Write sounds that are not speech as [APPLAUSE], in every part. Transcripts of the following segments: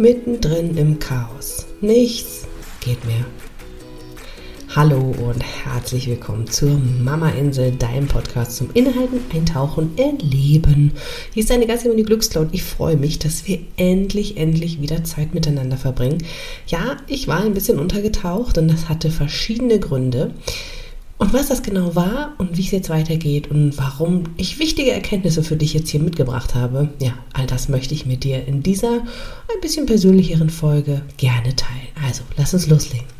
mittendrin im Chaos. Nichts geht mehr. Hallo und herzlich willkommen zur Mama Insel, deinem Podcast zum Inhalten, Eintauchen, Erleben. Hier ist deine Gastgeberin die Glückscloud. Ich freue mich, dass wir endlich, endlich wieder Zeit miteinander verbringen. Ja, ich war ein bisschen untergetaucht und das hatte verschiedene Gründe. Und was das genau war und wie es jetzt weitergeht und warum ich wichtige Erkenntnisse für dich jetzt hier mitgebracht habe, ja, all das möchte ich mit dir in dieser ein bisschen persönlicheren Folge gerne teilen. Also, lass uns loslegen.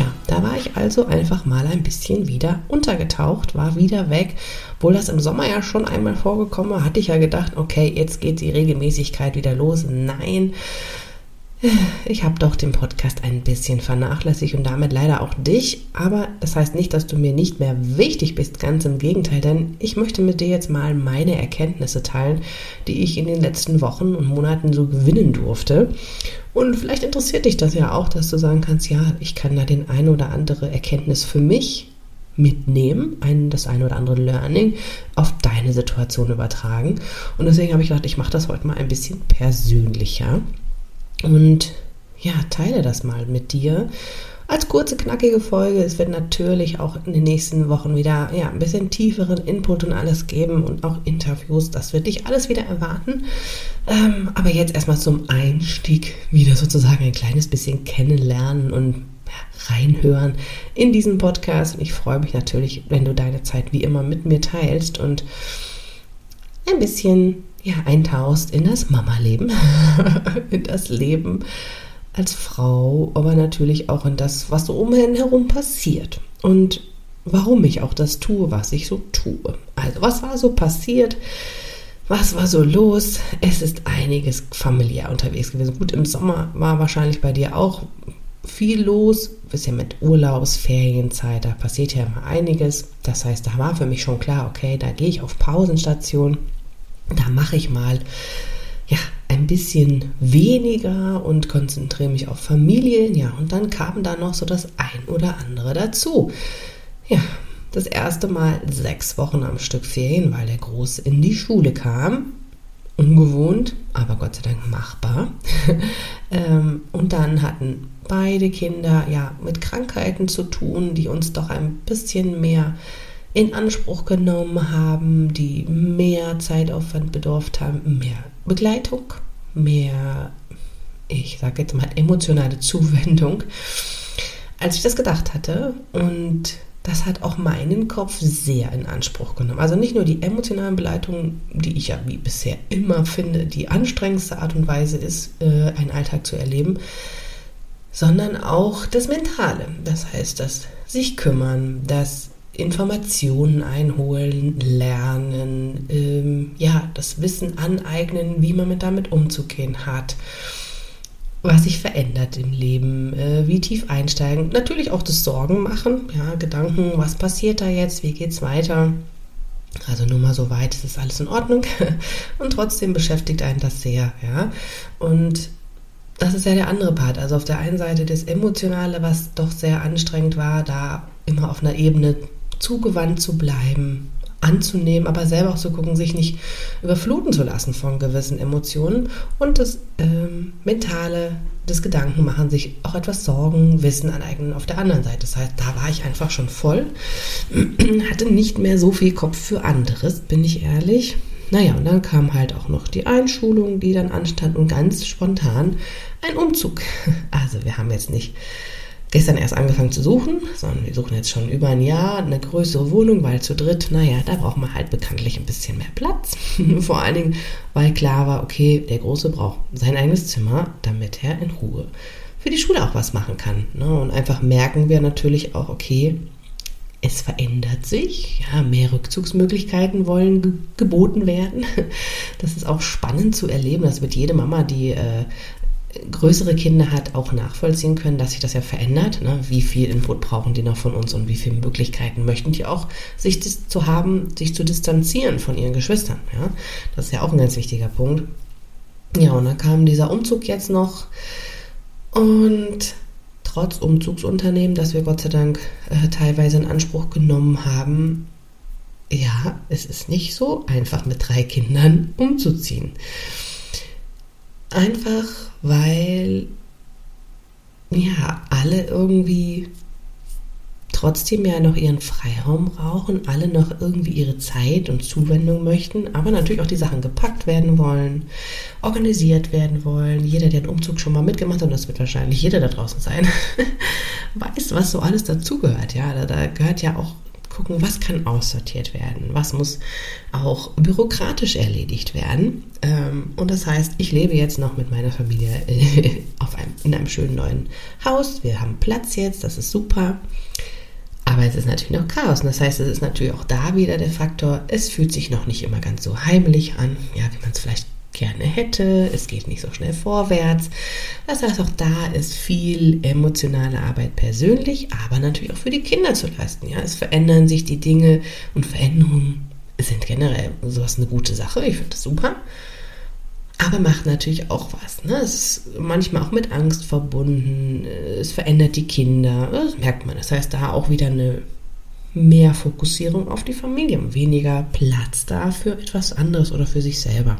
Tja, da war ich also einfach mal ein bisschen wieder untergetaucht, war wieder weg. Obwohl das im Sommer ja schon einmal vorgekommen war, hatte ich ja gedacht, okay, jetzt geht die Regelmäßigkeit wieder los. Nein, ich habe doch den Podcast ein bisschen vernachlässigt und damit leider auch dich. Aber das heißt nicht, dass du mir nicht mehr wichtig bist, ganz im Gegenteil, denn ich möchte mit dir jetzt mal meine Erkenntnisse teilen, die ich in den letzten Wochen und Monaten so gewinnen durfte. Und vielleicht interessiert dich das ja auch, dass du sagen kannst, ja, ich kann da den ein oder andere Erkenntnis für mich mitnehmen, ein, das ein oder andere Learning auf deine Situation übertragen. Und deswegen habe ich gedacht, ich mache das heute mal ein bisschen persönlicher. Und ja, teile das mal mit dir. Als kurze, knackige Folge. Es wird natürlich auch in den nächsten Wochen wieder ja, ein bisschen tieferen Input und alles geben und auch Interviews. Das wird dich alles wieder erwarten. Ähm, aber jetzt erstmal zum Einstieg wieder sozusagen ein kleines bisschen kennenlernen und reinhören in diesen Podcast. Und ich freue mich natürlich, wenn du deine Zeit wie immer mit mir teilst und ein bisschen ja, eintauchst in das Mama-Leben, [LAUGHS] in das Leben als Frau, aber natürlich auch in das, was so umhin herum passiert und warum ich auch das tue, was ich so tue. Also, was war so passiert? Was war so los? Es ist einiges familiär unterwegs gewesen. Gut, im Sommer war wahrscheinlich bei dir auch viel los. Bisschen mit Urlaubsferienzeit, da passiert ja immer einiges. Das heißt, da war für mich schon klar, okay, da gehe ich auf Pausenstation da mache ich mal ja ein bisschen weniger und konzentriere mich auf Familien. Ja, und dann kam da noch so das ein oder andere dazu. Ja, das erste Mal sechs Wochen am Stück Ferien, weil der Große in die Schule kam. Ungewohnt, aber Gott sei Dank machbar. [LAUGHS] Ähm, und dann hatten beide Kinder ja mit Krankheiten zu tun, die uns doch ein bisschen mehr in Anspruch genommen haben, die mehr Zeitaufwand bedurft haben, mehr Begleitung, mehr, ich sage jetzt mal, emotionale Zuwendung, als ich das gedacht hatte. Und das hat auch meinen Kopf sehr in Anspruch genommen. Also nicht nur die emotionalen Begleitungen, die ich ja wie bisher immer finde, die anstrengendste Art und Weise ist, äh, einen Alltag zu erleben, sondern auch das Mentale. Das heißt, das sich kümmern, das Informationen einholen, lernen, ähm, ja, das Wissen aneignen, wie man mit damit umzugehen hat, was sich verändert im Leben, äh, wie tief einsteigen, natürlich auch das Sorgen machen, ja, Gedanken, was passiert da jetzt, wie geht's weiter. Also nur mal so weit, ist das alles in Ordnung [LAUGHS] und trotzdem beschäftigt einen das sehr, ja. Und das ist ja der andere Part. Also auf der einen Seite das Emotionale, was doch sehr anstrengend war, da immer auf einer Ebene zugewandt zu bleiben, anzunehmen, aber selber auch zu gucken, sich nicht überfluten zu lassen von gewissen Emotionen und das ähm, mentale, das Gedankenmachen, sich auch etwas Sorgen, Wissen aneignen auf der anderen Seite. Das heißt, da war ich einfach schon voll, [CLEARS THROAT] hatte nicht mehr so viel Kopf für anderes, bin ich ehrlich. Naja, und dann kam halt auch noch die Einschulung, die dann anstand und ganz spontan ein Umzug. [LAUGHS] Also wir haben jetzt nicht gestern erst angefangen zu suchen, sondern wir suchen jetzt schon über ein Jahr eine größere Wohnung, weil zu dritt, naja, da braucht man halt bekanntlich ein bisschen mehr Platz. [LAUGHS] Vor allen Dingen, weil klar war, okay, der Große braucht sein eigenes Zimmer, damit er in Ruhe für die Schule auch was machen kann. Ne? Und einfach merken wir natürlich auch, okay, es verändert sich, ja, mehr Rückzugsmöglichkeiten wollen ge geboten werden. [LAUGHS] Das ist auch spannend zu erleben. Das wird jede Mama, die äh, größere Kinder hat, auch nachvollziehen können, dass sich das ja verändert. Ne? Wie viel Input brauchen die noch von uns und wie viele Möglichkeiten möchten die auch, sich zu haben, sich zu distanzieren von ihren Geschwistern. Ja? Das ist ja auch ein ganz wichtiger Punkt. Ja, und dann kam dieser Umzug jetzt noch und trotz Umzugsunternehmen, das wir Gott sei Dank äh, teilweise in Anspruch genommen haben, ja, es ist nicht so einfach mit drei Kindern umzuziehen. Einfach weil ja alle irgendwie trotzdem ja noch ihren Freiraum brauchen, alle noch irgendwie ihre Zeit und Zuwendung möchten, aber natürlich auch die Sachen gepackt werden wollen, organisiert werden wollen. Jeder, der den Umzug schon mal mitgemacht hat, und das wird wahrscheinlich jeder da draußen sein, [LAUGHS] weiß, was so alles dazugehört. Ja, da, da gehört ja auch gucken, was kann aussortiert werden, was muss auch bürokratisch erledigt werden. Ähm, und das heißt, ich lebe jetzt noch mit meiner Familie [LAUGHS] einem, in einem schönen neuen Haus. Wir haben Platz jetzt, das ist super. Aber es ist natürlich noch Chaos. Und das heißt, es ist natürlich auch da wieder der Faktor, es fühlt sich noch nicht immer ganz so heimelig an, ja, wie man es vielleicht gerne hätte. Es geht nicht so schnell vorwärts. Das heißt, auch da ist viel emotionale Arbeit persönlich, aber natürlich auch für die Kinder zu leisten. Ja, es verändern sich die Dinge und Veränderungen sind generell sowas eine gute Sache. Ich finde das super aber macht natürlich auch was. Ne? Es ist manchmal auch mit Angst verbunden, es verändert die Kinder, das merkt man. Das heißt, da auch wieder eine mehr Fokussierung auf die Familie und weniger Platz da für etwas anderes oder für sich selber.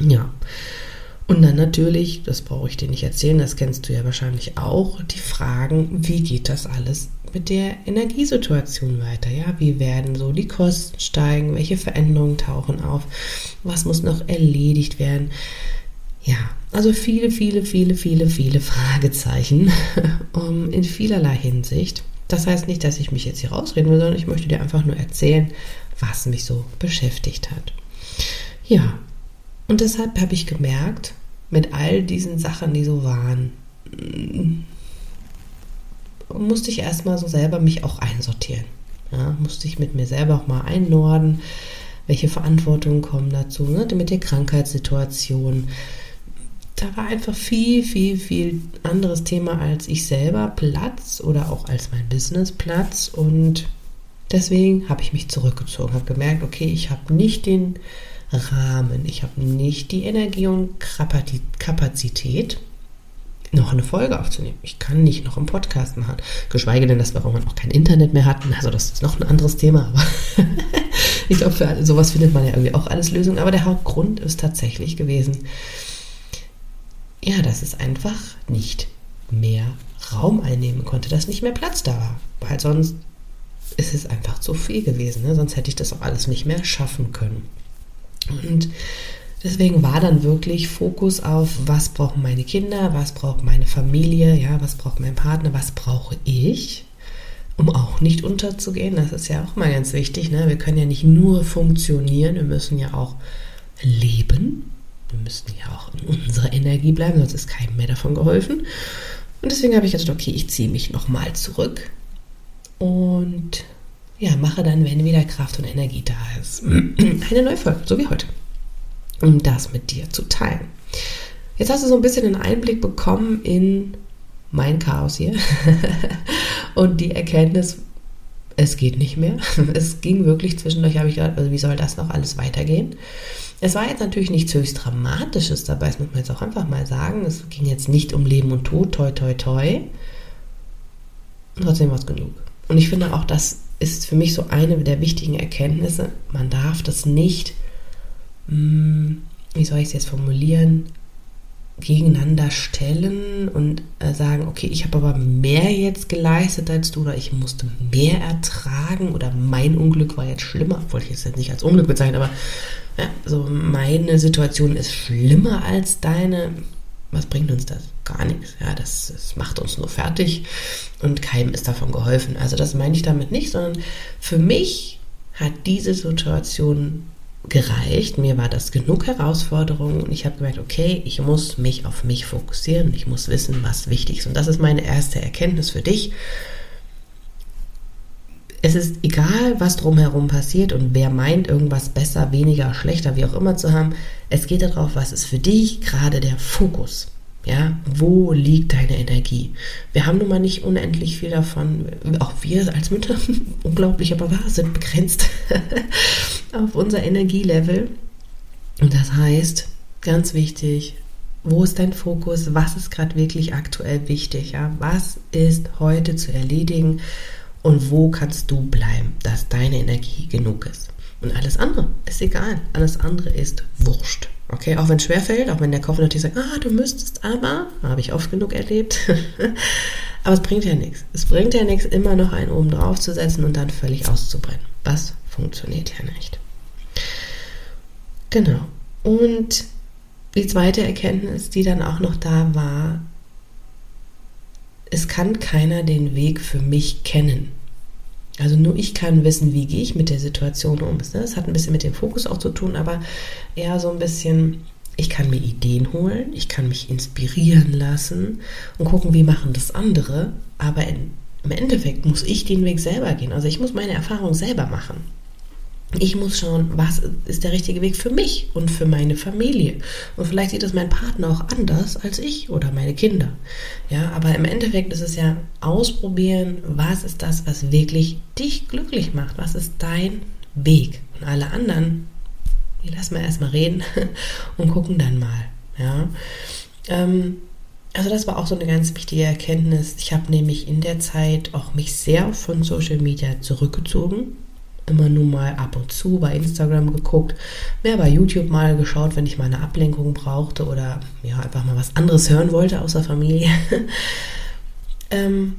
Ja. Und dann natürlich, das brauche ich dir nicht erzählen, das kennst du ja wahrscheinlich auch, die Fragen, wie geht das alles mit der Energiesituation weiter? Ja, wie werden so die Kosten steigen? Welche Veränderungen tauchen auf? Was muss noch erledigt werden? Ja, also viele, viele, viele, viele, viele [LAUGHS] Fragezeichen um, in vielerlei Hinsicht. Das heißt nicht, dass ich mich jetzt hier rausreden will, sondern ich möchte dir einfach nur erzählen, was mich so beschäftigt hat. Ja, und deshalb habe ich gemerkt, mit all diesen Sachen, die so waren, musste ich erstmal so selber mich auch einsortieren. Ja, musste ich mit mir selber auch mal einnorden, welche Verantwortungen kommen dazu, ne? mit der Krankheitssituation. Da war einfach viel, viel, viel anderes Thema als ich selber Platz oder auch als mein Business Platz. Und deswegen habe ich mich zurückgezogen, habe gemerkt, okay, ich habe nicht den Rahmen, ich habe nicht die Energie und Kapazität, noch eine Folge aufzunehmen. Ich kann nicht noch einen Podcast machen. Geschweige denn, dass wir irgendwann auch kein Internet mehr hatten. Also das ist noch ein anderes Thema. Aber [LAUGHS] ich glaube, für sowas findet man ja irgendwie auch alles Lösungen. Aber der Hauptgrund ist tatsächlich gewesen, ja, dass es einfach nicht mehr Raum einnehmen konnte, dass nicht mehr Platz da war. Weil sonst ist es einfach zu viel gewesen. Ne? Sonst hätte ich das auch alles nicht mehr schaffen können. Und Deswegen war dann wirklich Fokus auf, was brauchen meine Kinder, was braucht meine Familie, ja, was braucht mein Partner, was brauche ich, um auch nicht unterzugehen. Das ist ja auch mal ganz wichtig. Ne? Wir können ja nicht nur funktionieren, wir müssen ja auch leben. Wir müssen ja auch in unserer Energie bleiben, sonst ist keinem mehr davon geholfen. Und deswegen habe ich gedacht, okay, ich ziehe mich nochmal zurück und ja, mache dann, wenn wieder Kraft und Energie da ist, [CLEARS THROAT] eine neue Folge, so wie heute um das mit dir zu teilen. Jetzt hast du so ein bisschen einen Einblick bekommen in mein Chaos hier [LAUGHS] und die Erkenntnis, es geht nicht mehr. [LAUGHS] Es ging wirklich zwischendurch, habe ich gedacht, also wie soll das noch alles weitergehen? Es war jetzt natürlich nichts höchst Dramatisches dabei, das muss man jetzt auch einfach mal sagen. Es ging jetzt nicht um Leben und Tod, toi, toi, toi. Und trotzdem war es genug. Und ich finde auch, das ist für mich so eine der wichtigen Erkenntnisse. Man darf das nicht hm, wie soll ich es jetzt formulieren, gegeneinander stellen und äh, sagen, okay, ich habe aber mehr jetzt geleistet als du oder ich musste mehr ertragen oder mein Unglück war jetzt schlimmer, obwohl ich jetzt nicht als Unglück bezeichne, aber ja, so meine Situation ist schlimmer als deine. Was bringt uns das? Gar nichts. Ja, das, das macht uns nur fertig und keinem ist davon geholfen. Also das meine ich damit nicht, sondern für mich hat diese Situation gereicht. Mir war das genug Herausforderung und ich habe gemerkt, okay, ich muss mich auf mich fokussieren. Ich muss wissen, was wichtig ist. Und das ist meine erste Erkenntnis für dich. Es ist egal, was drumherum passiert und wer meint, irgendwas besser, weniger, schlechter, wie auch immer zu haben. Es geht darauf, was ist für dich gerade der Fokus. Ja, wo liegt deine Energie? Wir haben nun mal nicht unendlich viel davon. Auch wir als Mütter, [LAUGHS] unglaublich, aber wahr, sind begrenzt [LAUGHS] auf unser Energielevel. Und das heißt, ganz wichtig, wo ist dein Fokus? Was ist gerade wirklich aktuell wichtig? Ja? Was ist heute zu erledigen? Und wo kannst du bleiben, dass deine Energie genug ist? Und alles andere ist egal. Alles andere ist wurscht. Okay, auch wenn es schwerfällt, auch wenn der Kopf natürlich sagt, ah, du müsstest aber, habe ich oft genug erlebt. [LAUGHS] aber es bringt ja nichts. Es bringt ja nichts, immer noch einen oben drauf zu setzen und dann völlig auszubrennen. Das funktioniert ja nicht. Genau. Und die zweite Erkenntnis, die dann auch noch da war, es kann keiner den Weg für mich kennen. Also nur ich kann wissen, wie gehe ich mit der Situation um. Das hat ein bisschen mit dem Fokus auch zu tun, aber eher so ein bisschen, ich kann mir Ideen holen, ich kann mich inspirieren lassen und gucken, wie machen das andere. Aber in, im Endeffekt muss ich den Weg selber gehen. Also ich muss meine Erfahrung selber machen. Ich muss schauen, was ist der richtige Weg für mich und für meine Familie. Und vielleicht sieht es mein Partner auch anders als ich oder meine Kinder. Ja, aber im Endeffekt ist es ja ausprobieren, was ist das, was wirklich dich glücklich macht? Was ist dein Weg? Und alle anderen, die lassen wir erstmal reden [LAUGHS] und gucken dann mal. Ja. Ähm, also das war auch so eine ganz wichtige Erkenntnis. Ich habe nämlich in der Zeit auch mich sehr von Social Media zurückgezogen immer nur mal ab und zu bei Instagram geguckt, mehr bei YouTube mal geschaut, wenn ich mal eine Ablenkung brauchte oder ja, einfach mal was anderes hören wollte außer Familie. [LAUGHS] ähm,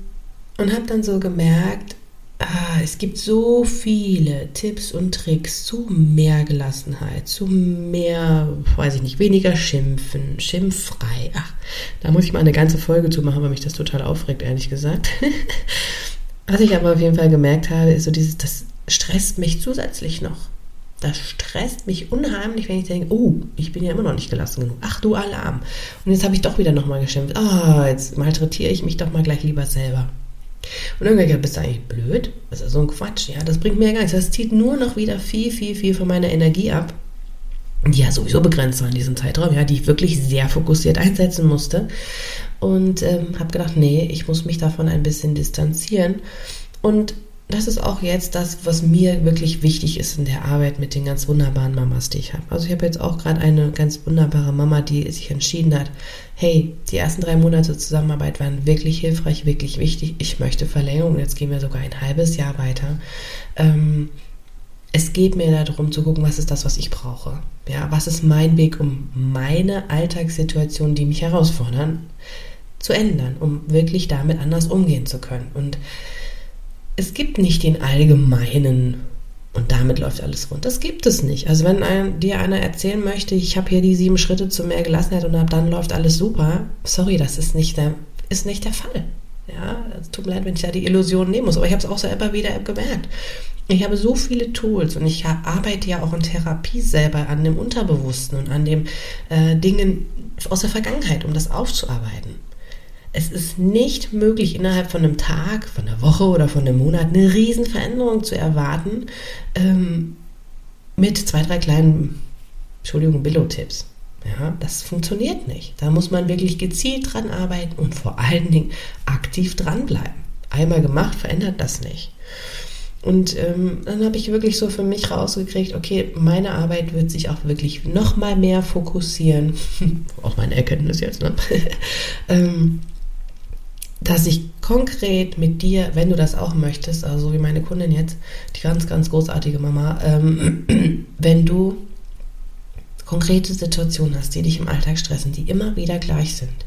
und habe dann so gemerkt, ah, es gibt so viele Tipps und Tricks zu mehr Gelassenheit, zu mehr, weiß ich nicht, weniger schimpfen, schimpffrei. Ach, da muss ich mal eine ganze Folge zu machen, weil mich das total aufregt, ehrlich gesagt. [LAUGHS] Was ich aber auf jeden Fall gemerkt habe, ist so dieses, das stresst mich zusätzlich noch. Das stresst mich unheimlich, wenn ich denke, oh, ich bin ja immer noch nicht gelassen genug. Ach du Alarm. Und jetzt habe ich doch wieder nochmal geschimpft. Ah, oh, jetzt malträtiere ich mich doch mal gleich lieber selber. Und irgendwann gesagt, bist du eigentlich blöd? Das ist so ein Quatsch, ja. Das bringt mir ja gar nichts. Das zieht nur noch wieder viel, viel, viel von meiner Energie ab. Die ja sowieso begrenzt war in diesem Zeitraum, ja, die ich wirklich sehr fokussiert einsetzen musste. Und ähm, habe gedacht, nee, ich muss mich davon ein bisschen distanzieren. Und das ist auch jetzt das, was mir wirklich wichtig ist in der Arbeit mit den ganz wunderbaren Mamas, die ich habe. Also ich habe jetzt auch gerade eine ganz wunderbare Mama, die sich entschieden hat, hey, die ersten drei Monate Zusammenarbeit waren wirklich hilfreich, wirklich wichtig. Ich möchte Verlängerung, jetzt gehen wir sogar ein halbes Jahr weiter. Ähm, es geht mir darum zu gucken, was ist das, was ich brauche. Ja, was ist mein Weg, um meine Alltagssituationen, die mich herausfordern, zu ändern, um wirklich damit anders umgehen zu können. Und es gibt nicht den allgemeinen und damit läuft alles rund. Das gibt es nicht. Also wenn ein, dir einer erzählen möchte, ich habe hier die sieben Schritte zu mehr Gelassenheit und ab dann läuft alles super, sorry, das ist nicht der, ist nicht der Fall. Ja, es tut mir leid, wenn ich da die Illusion nehmen muss, aber ich habe es auch selber wieder gemerkt. Ich habe so viele Tools und ich arbeite ja auch in Therapie selber an dem Unterbewussten und an den äh, Dingen aus der Vergangenheit, um das aufzuarbeiten. Es ist nicht möglich, innerhalb von einem Tag, von einer Woche oder von einem Monat eine Riesenveränderung zu erwarten ähm, mit zwei, drei kleinen, Entschuldigung, Billo-Tipps. Ja, das funktioniert nicht. Da muss man wirklich gezielt dran arbeiten und vor allen Dingen aktiv dranbleiben. Einmal gemacht, verändert das nicht. Und ähm, dann habe ich wirklich so für mich rausgekriegt, okay, meine Arbeit wird sich auch wirklich noch mal mehr fokussieren, [LAUGHS] auch meine Erkenntnis jetzt, ne? [LAUGHS] ähm, dass ich konkret mit dir, wenn du das auch möchtest, also wie meine Kundin jetzt, die ganz, ganz großartige Mama, ähm, [CLEARS THROAT] wenn du konkrete Situationen hast, die dich im Alltag stressen, die immer wieder gleich sind,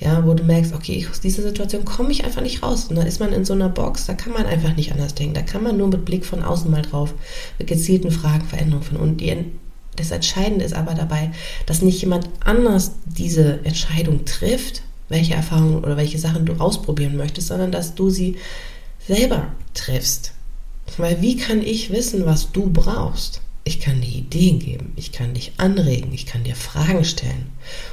ja, wo du merkst, okay, aus dieser Situation komme ich einfach nicht raus. Und da ist man in so einer Box, da kann man einfach nicht anders denken. Da kann man nur mit Blick von außen mal drauf, mit gezielten Fragen, Veränderungen von unten. Die, das Entscheidende ist aber dabei, dass nicht jemand anders diese Entscheidung trifft, welche Erfahrungen oder welche Sachen du ausprobieren möchtest, sondern dass du sie selber triffst. Weil wie kann ich wissen, was du brauchst? Ich kann dir Ideen geben, ich kann dich anregen, ich kann dir Fragen stellen.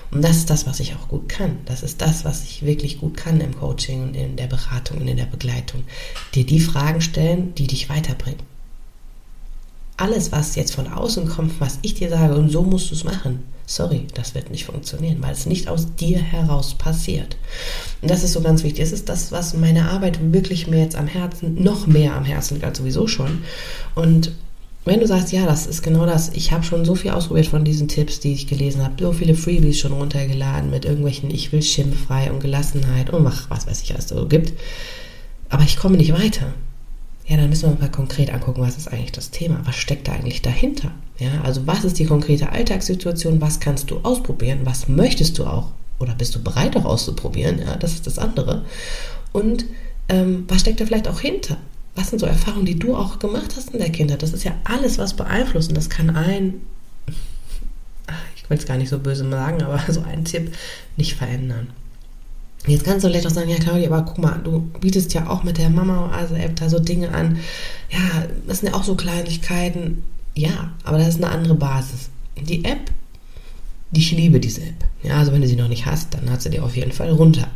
Und das ist das, was ich auch gut kann. Das ist das, was ich wirklich gut kann im Coaching und in der Beratung und in der Begleitung. Dir die Fragen stellen, die dich weiterbringen. Alles, was jetzt von außen kommt, was ich dir sage, und so musst du es machen, sorry, das wird nicht funktionieren, weil es nicht aus dir heraus passiert. Und das ist so ganz wichtig. Das ist das, was meine Arbeit wirklich mir jetzt am Herzen, noch mehr am Herzen liegt als sowieso schon. Und wenn du sagst, ja, das ist genau das, ich habe schon so viel ausprobiert von diesen Tipps, die ich gelesen habe, so viele Freebies schon runtergeladen mit irgendwelchen Ich will schimpffrei und Gelassenheit und was, was weiß ich, was es so gibt, aber ich komme nicht weiter. Ja, dann müssen wir mal konkret angucken, was ist eigentlich das Thema? Was steckt da eigentlich dahinter? Ja, also was ist die konkrete Alltagssituation? Was kannst du ausprobieren? Was möchtest du auch? Oder bist du bereit auch auszuprobieren? Ja, das ist das andere. Und ähm, was steckt da vielleicht auch hinter? was sind so Erfahrungen, die du auch gemacht hast in der Kindheit? Das ist ja alles, was beeinflusst. Und das kann ein, ich will es gar nicht so böse sagen, aber [LAUGHS] so ein Tipp nicht verändern. Jetzt kannst du vielleicht auch sagen, ja Claudia, aber guck mal, du bietest ja auch mit der Mama also App da so Dinge an. Ja, das sind ja auch so Kleinigkeiten. Ja, aber das ist eine andere Basis. Die App, ich liebe diese App. Ja, also wenn du sie noch nicht hast, dann hat sie dir auf jeden Fall runter.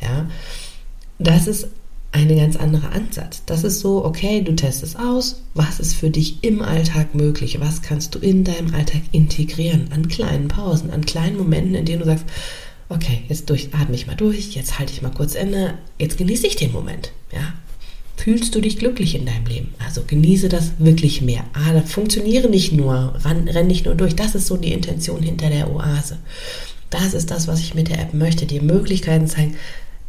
Ja, das ist ein ganz anderer Ansatz. Das ist so, okay, du testest aus, was ist für dich im Alltag möglich, was kannst du in deinem Alltag integrieren, an kleinen Pausen, an kleinen Momenten, in denen du sagst, okay, jetzt atme ich mal durch, jetzt halte ich mal kurz inne, jetzt genieße ich den Moment, ja. Fühlst du dich glücklich in deinem Leben? Also genieße das wirklich mehr. Ah, funktioniere nicht nur, ran, renn nicht nur durch. Das ist so die Intention hinter der Oase. Das ist das, was ich mit der App möchte, dir Möglichkeiten zeigen,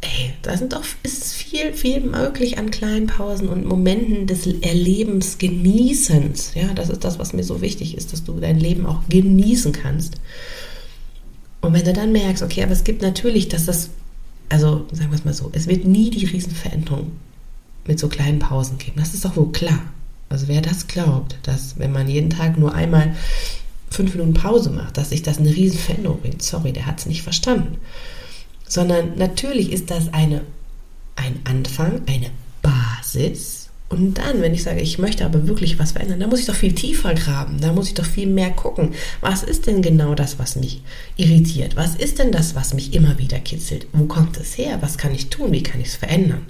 ey, da sind doch, ist viel, viel möglich an kleinen Pausen und Momenten des Erlebens, Genießens. Ja, das ist das, was mir so wichtig ist, dass du dein Leben auch genießen kannst. Und wenn du dann merkst, okay, aber es gibt natürlich, dass das, also sagen wir es mal so, es wird nie die Riesenveränderung mit so kleinen Pausen geben. Das ist doch wohl klar. Also wer das glaubt, dass wenn man jeden Tag nur einmal fünf Minuten Pause macht, dass sich das eine Riesenveränderung bringt, sorry, der hat es nicht verstanden sondern natürlich ist das eine, ein Anfang, eine Basis. Und dann, wenn ich sage, ich möchte aber wirklich was verändern, dann muss ich doch viel tiefer graben, da muss ich doch viel mehr gucken. Was ist denn genau das, was mich irritiert? Was ist denn das, was mich immer wieder kitzelt? Wo kommt es her? Was kann ich tun? Wie kann ich es verändern?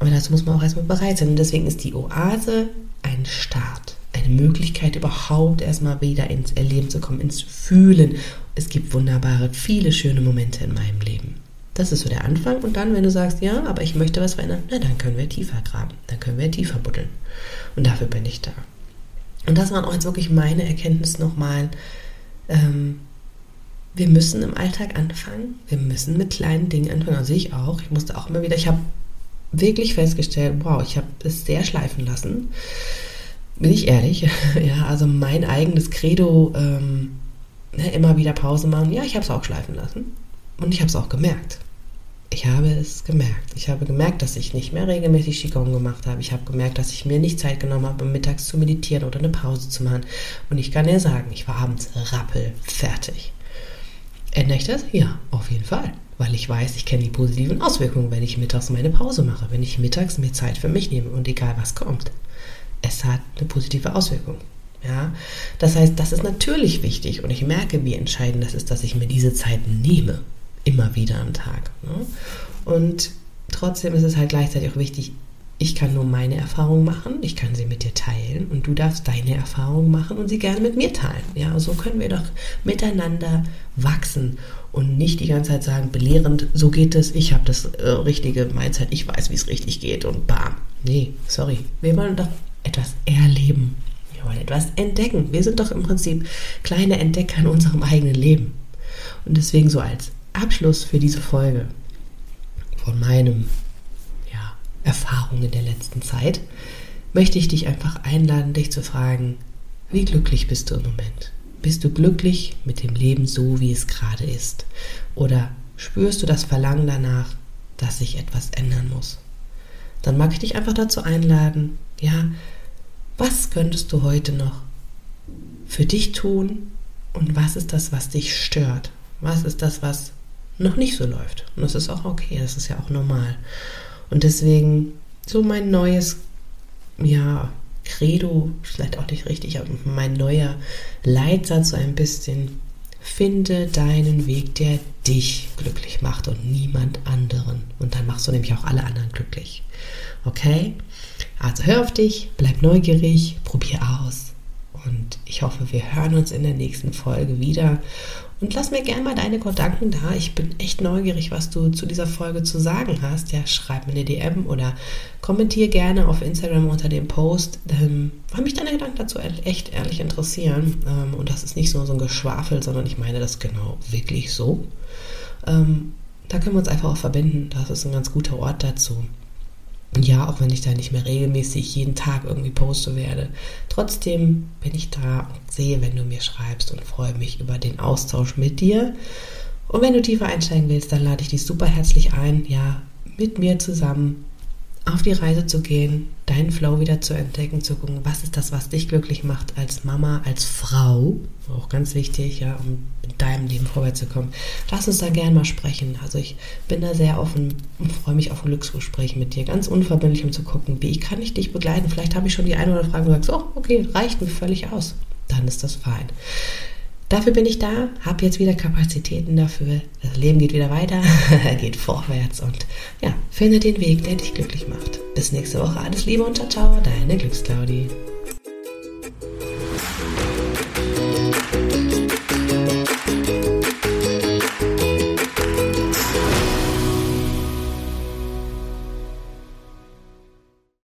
Aber dazu muss man auch erstmal bereit sein. Und deswegen ist die Oase ein Start eine Möglichkeit, überhaupt erstmal wieder ins Erleben zu kommen, ins Fühlen. Es gibt wunderbare, viele schöne Momente in meinem Leben. Das ist so der Anfang. Und dann, wenn du sagst, ja, aber ich möchte was verändern, na, dann können wir tiefer graben, dann können wir tiefer buddeln. Und dafür bin ich da. Und das waren auch jetzt wirklich meine Erkenntnisse nochmal. Ähm, wir müssen im Alltag anfangen. Wir müssen mit kleinen Dingen anfangen. Also ich auch. Ich musste auch immer wieder, ich habe wirklich festgestellt, wow, ich habe es sehr schleifen lassen bin ich ehrlich, [LAUGHS] ja, also mein eigenes Credo, ähm, ne, immer wieder Pause machen, ja, ich habe es auch schleifen lassen und ich habe es auch gemerkt. Ich habe es gemerkt. Ich habe gemerkt, dass ich nicht mehr regelmäßig Qigong gemacht habe. Ich habe gemerkt, dass ich mir nicht Zeit genommen habe, mittags zu meditieren oder eine Pause zu machen. Und ich kann dir sagen, ich war abends rappelfertig. Ändere ich das? Ja, auf jeden Fall. Weil ich weiß, ich kenne die positiven Auswirkungen, wenn ich mittags meine Pause mache, wenn ich mittags mir Zeit für mich nehme und egal was kommt es hat eine positive Auswirkung. Ja, das heißt, das ist natürlich wichtig und ich merke, wie entscheidend das ist, dass ich mir diese Zeit nehme, immer wieder am Tag. Ne? Und trotzdem ist es halt gleichzeitig auch wichtig, ich kann nur meine Erfahrungen machen, ich kann sie mit dir teilen und du darfst deine Erfahrungen machen und sie gerne mit mir teilen. Ja, so können wir doch miteinander wachsen und nicht die ganze Zeit sagen, belehrend, so geht es, ich habe das äh, richtige Mindset, ich weiß, wie es richtig geht und bam. Nee, sorry. Wir wollen doch etwas erleben. Wir wollen etwas entdecken. Wir sind doch im Prinzip kleine Entdecker in unserem eigenen Leben. Und deswegen so als Abschluss für diese Folge von meinem ja, Erfahrungen der letzten Zeit möchte ich dich einfach einladen, dich zu fragen, wie glücklich bist du im Moment? Bist du glücklich mit dem Leben so, wie es gerade ist? Oder spürst du das Verlangen danach, dass sich etwas ändern muss? Dann mag ich dich einfach dazu einladen, ja, was könntest du heute noch für dich tun und was ist das, was dich stört? Was ist das, was noch nicht so läuft? Und das ist auch okay, das ist ja auch normal. Und deswegen so mein neues, ja, Credo, vielleicht auch nicht richtig, aber mein neuer Leitsatz so ein bisschen. Finde deinen Weg, der dich glücklich macht und niemand anderen. Und dann machst du nämlich auch alle anderen glücklich. Okay? Also hör auf dich, bleib neugierig, probier aus. Und ich hoffe, wir hören uns in der nächsten Folge wieder. Und lass mir gerne mal deine Gedanken da. Ich bin echt neugierig, was du zu dieser Folge zu sagen hast. Ja, schreib mir eine DM oder kommentier gerne auf Instagram unter dem Post, ähm, weil mich deine Gedanken dazu echt ehrlich interessieren. Ähm, und das ist nicht so, so ein Geschwafel, sondern ich meine das genau wirklich so. Ähm, da können wir uns einfach auch verbinden. Das ist ein ganz guter Ort dazu. Und ja, auch wenn ich da nicht mehr regelmäßig jeden Tag irgendwie poste werde, trotzdem bin ich da und sehe, wenn du mir schreibst und freue mich über den Austausch mit dir. Und wenn du tiefer einsteigen willst, dann lade ich dich super herzlich ein, ja, mit mir zusammen auf die Reise zu gehen, deinen Flow wieder zu entdecken, zu gucken, was ist das, was dich glücklich macht als Mama, als Frau, auch ganz wichtig, ja, um in deinem Leben vorwärts zu kommen. Lass uns da gerne mal sprechen. Also ich bin da sehr offen und freue mich auf ein Glücksgespräch mit dir, ganz unverbindlich, um zu gucken, wie kann ich dich begleiten. Vielleicht habe ich schon die eine oder andere Frage und sagst, oh, okay, reicht mir völlig aus. Dann ist das fein. Dafür bin ich da, habe jetzt wieder Kapazitäten dafür. Das Leben geht wieder weiter, [LAUGHS] geht vorwärts und ja, finde den Weg, der dich glücklich macht. Bis nächste Woche. Alles Liebe und ciao, ciao, deine Glücksclaudi.